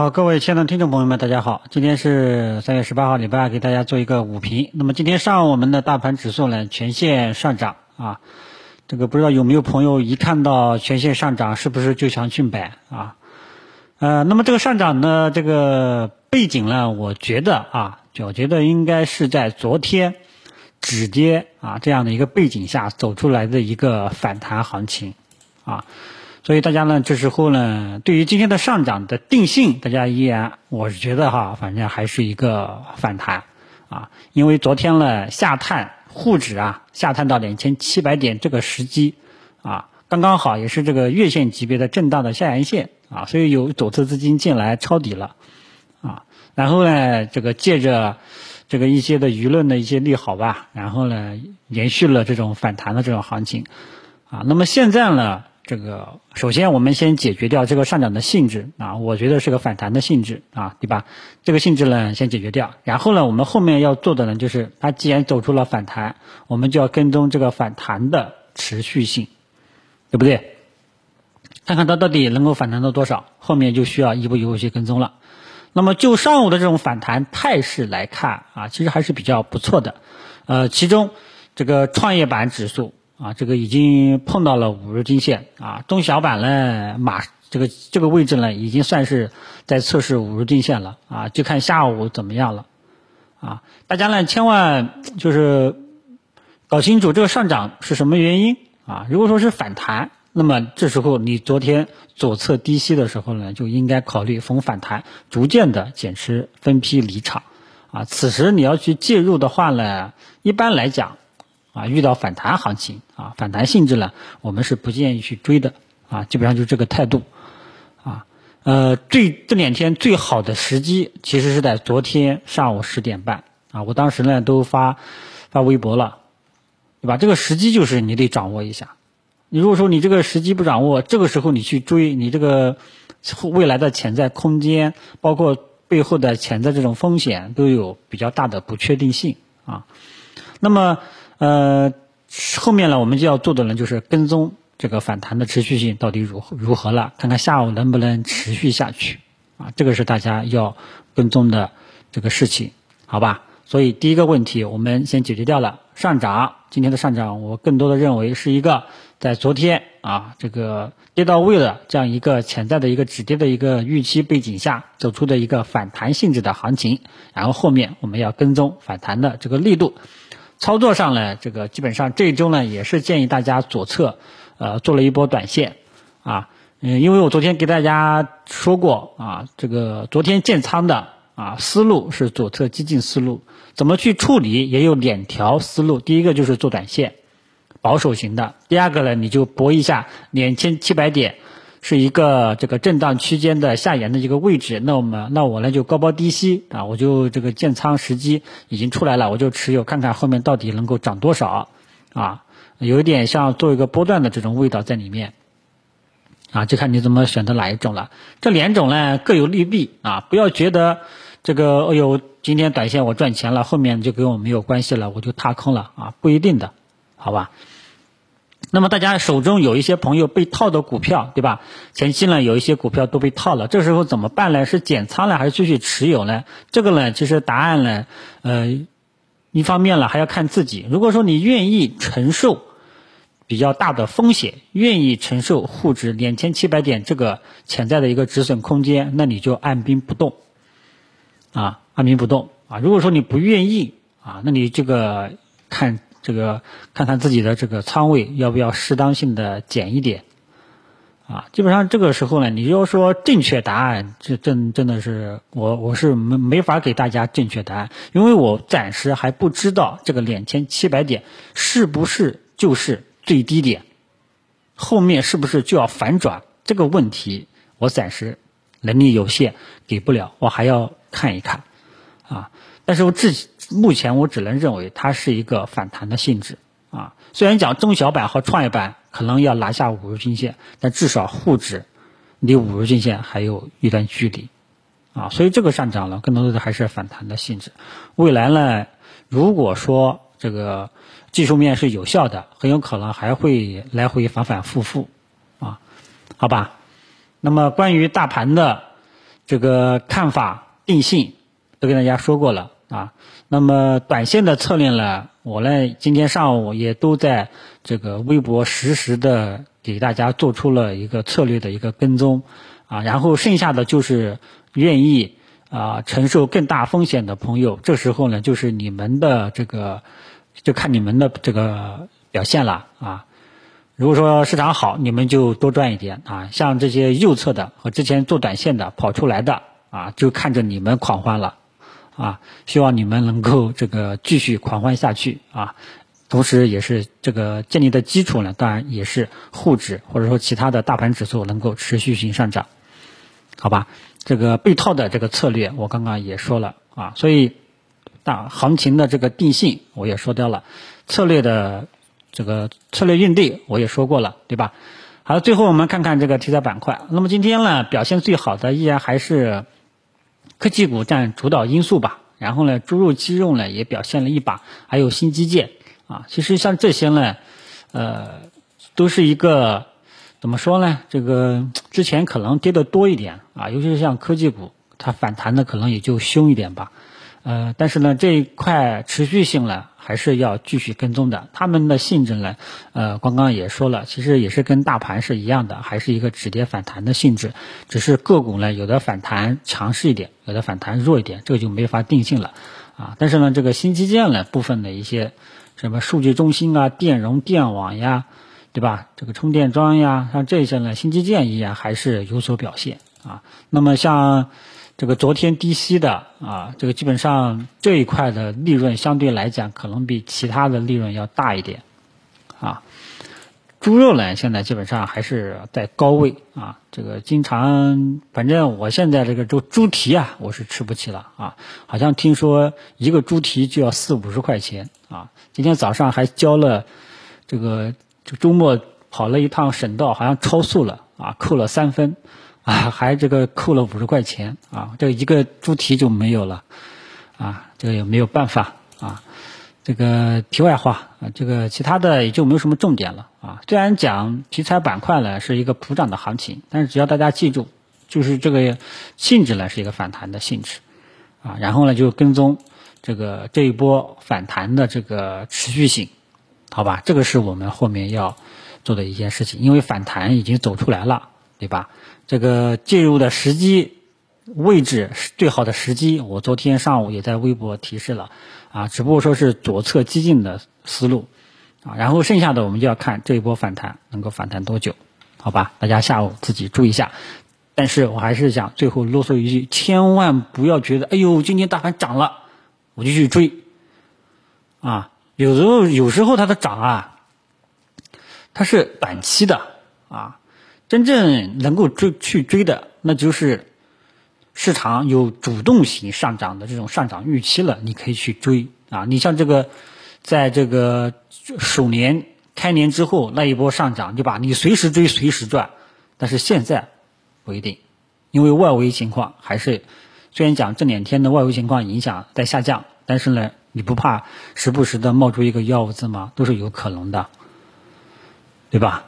好，各位亲爱的听众朋友们，大家好，今天是三月十八号，礼拜二，给大家做一个午评。那么今天上午我们的大盘指数呢全线上涨啊，这个不知道有没有朋友一看到全线上涨，是不是就想去买啊？呃，那么这个上涨呢，这个背景呢，我觉得啊，我觉得应该是在昨天止跌啊这样的一个背景下走出来的一个反弹行情啊。所以大家呢，这时候呢，对于今天的上涨的定性，大家依然，我是觉得哈，反正还是一个反弹啊，因为昨天呢下探沪指啊下探到两千七百点这个时机啊，刚刚好也是这个月线级别的震荡的下沿线啊，所以有左侧资金进来抄底了啊，然后呢，这个借着这个一些的舆论的一些利好吧，然后呢延续了这种反弹的这种行情啊，那么现在呢？这个首先我们先解决掉这个上涨的性质啊，我觉得是个反弹的性质啊，对吧？这个性质呢先解决掉，然后呢，我们后面要做的呢就是它既然走出了反弹，我们就要跟踪这个反弹的持续性，对不对？看看它到底能够反弹到多少，后面就需要一步一步去跟踪了。那么就上午的这种反弹态势来看啊，其实还是比较不错的，呃，其中这个创业板指数。啊，这个已经碰到了五日均线啊，中小板呢，马这个这个位置呢，已经算是在测试五日均线了啊，就看下午怎么样了啊。大家呢，千万就是搞清楚这个上涨是什么原因啊。如果说是反弹，那么这时候你昨天左侧低吸的时候呢，就应该考虑逢反弹逐渐的减持分批离场啊。此时你要去介入的话呢，一般来讲。啊，遇到反弹行情啊，反弹性质呢，我们是不建议去追的啊，基本上就是这个态度啊。呃，最这两天最好的时机，其实是在昨天上午十点半啊，我当时呢都发发微博了，对吧？这个时机就是你得掌握一下。你如果说你这个时机不掌握，这个时候你去追，你这个未来的潜在空间，包括背后的潜在这种风险，都有比较大的不确定性啊。那么。呃，后面呢，我们就要做的呢，就是跟踪这个反弹的持续性到底如如何了，看看下午能不能持续下去，啊，这个是大家要跟踪的这个事情，好吧？所以第一个问题我们先解决掉了，上涨，今天的上涨，我更多的认为是一个在昨天啊这个跌到位了这样一个潜在的一个止跌的一个预期背景下走出的一个反弹性质的行情，然后后面我们要跟踪反弹的这个力度。操作上呢，这个基本上这一周呢，也是建议大家左侧，呃，做了一波短线，啊，嗯，因为我昨天给大家说过啊，这个昨天建仓的啊思路是左侧激进思路，怎么去处理也有两条思路，第一个就是做短线，保守型的，第二个呢，你就搏一下两千七百点。是一个这个震荡区间的下沿的一个位置，那我们那我呢就高抛低吸啊，我就这个建仓时机已经出来了，我就持有看看后面到底能够涨多少啊，有一点像做一个波段的这种味道在里面啊，就看你怎么选择哪一种了。这两种呢各有利弊啊，不要觉得这个哎呦今天短线我赚钱了，后面就跟我没有关系了，我就踏空了啊，不一定的，好吧？那么大家手中有一些朋友被套的股票，对吧？前期呢有一些股票都被套了，这时候怎么办呢？是减仓呢，还是继续持有呢？这个呢，其实答案呢，呃，一方面呢还要看自己。如果说你愿意承受比较大的风险，愿意承受沪指两千七百点这个潜在的一个止损空间，那你就按兵不动，啊，按兵不动啊。如果说你不愿意啊，那你这个看。这个看看自己的这个仓位要不要适当性的减一点，啊，基本上这个时候呢，你要说正确答案，这真真的是我我是没没法给大家正确答案，因为我暂时还不知道这个两千七百点是不是就是最低点，后面是不是就要反转这个问题，我暂时能力有限给不了，我还要看一看，啊，但是我自。目前我只能认为它是一个反弹的性质啊。虽然讲中小板和创业板可能要拿下五日均线，但至少沪指离五日均线还有一段距离啊。所以这个上涨呢，更多的还是反弹的性质。未来呢，如果说这个技术面是有效的，很有可能还会来回反反复复啊。好吧。那么关于大盘的。这个看法定性都跟大家说过了啊。那么短线的策略呢，我呢今天上午也都在这个微博实时的给大家做出了一个策略的一个跟踪啊。然后剩下的就是愿意啊承受更大风险的朋友，这时候呢就是你们的这个就看你们的这个表现了啊。如果说市场好，你们就多赚一点啊。像这些右侧的和之前做短线的跑出来的啊，就看着你们狂欢了啊。希望你们能够这个继续狂欢下去啊。同时，也是这个建立的基础呢，当然也是沪指或者说其他的大盘指数能够持续性上涨，好吧？这个被套的这个策略，我刚刚也说了啊。所以大行情的这个定性我也说掉了，策略的。这个策略应对我也说过了，对吧？好，最后我们看看这个题材板块。那么今天呢，表现最好的依然还是科技股占主导因素吧。然后呢，猪肉、鸡肉呢也表现了一把，还有新基建啊。其实像这些呢，呃，都是一个怎么说呢？这个之前可能跌的多一点啊，尤其是像科技股，它反弹的可能也就凶一点吧。呃，但是呢，这一块持续性呢。还是要继续跟踪的。他们的性质呢，呃，刚刚也说了，其实也是跟大盘是一样的，还是一个止跌反弹的性质。只是个股呢，有的反弹强势一点，有的反弹弱一点，这个就没法定性了啊。但是呢，这个新基建呢部分的一些什么数据中心啊、电容、电网呀，对吧？这个充电桩呀，像这些呢，新基建依然还是有所表现啊。那么像。这个昨天低吸的啊，这个基本上这一块的利润相对来讲可能比其他的利润要大一点，啊，猪肉呢现在基本上还是在高位啊，这个经常反正我现在这个猪猪蹄啊我是吃不起了啊，好像听说一个猪蹄就要四五十块钱啊，今天早上还交了这个就周末跑了一趟省道，好像超速了啊，扣了三分。啊，还这个扣了五十块钱啊，这一个猪蹄就没有了，啊，这个也没有办法啊。这个题外话啊，这个其他的也就没有什么重点了啊。虽然讲题材板块呢是一个普涨的行情，但是只要大家记住，就是这个性质呢是一个反弹的性质啊。然后呢就跟踪这个这一波反弹的这个持续性，好吧？这个是我们后面要做的一件事情，因为反弹已经走出来了，对吧？这个介入的时机位置是最好的时机，我昨天上午也在微博提示了，啊，只不过说是左侧激进的思路，啊，然后剩下的我们就要看这一波反弹能够反弹多久，好吧？大家下午自己注意一下。但是我还是想最后啰嗦一句，千万不要觉得，哎呦，今天大盘涨了，我就去追，啊，有时候有时候它的涨啊，它是短期的，啊。真正能够追去追的，那就是市场有主动型上涨的这种上涨预期了，你可以去追啊。你像这个，在这个鼠年开年之后那一波上涨，对吧？你随时追随时赚。但是现在不一定，因为外围情况还是虽然讲这两天的外围情况影响在下降，但是呢，你不怕时不时的冒出一个幺五字吗？都是有可能的，对吧？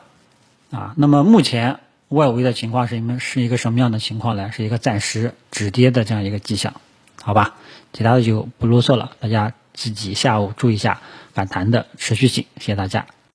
啊，那么目前外围的情况是一个是一个什么样的情况呢？是一个暂时止跌的这样一个迹象，好吧？其他的就不啰嗦了，大家自己下午注意一下反弹的持续性，谢谢大家。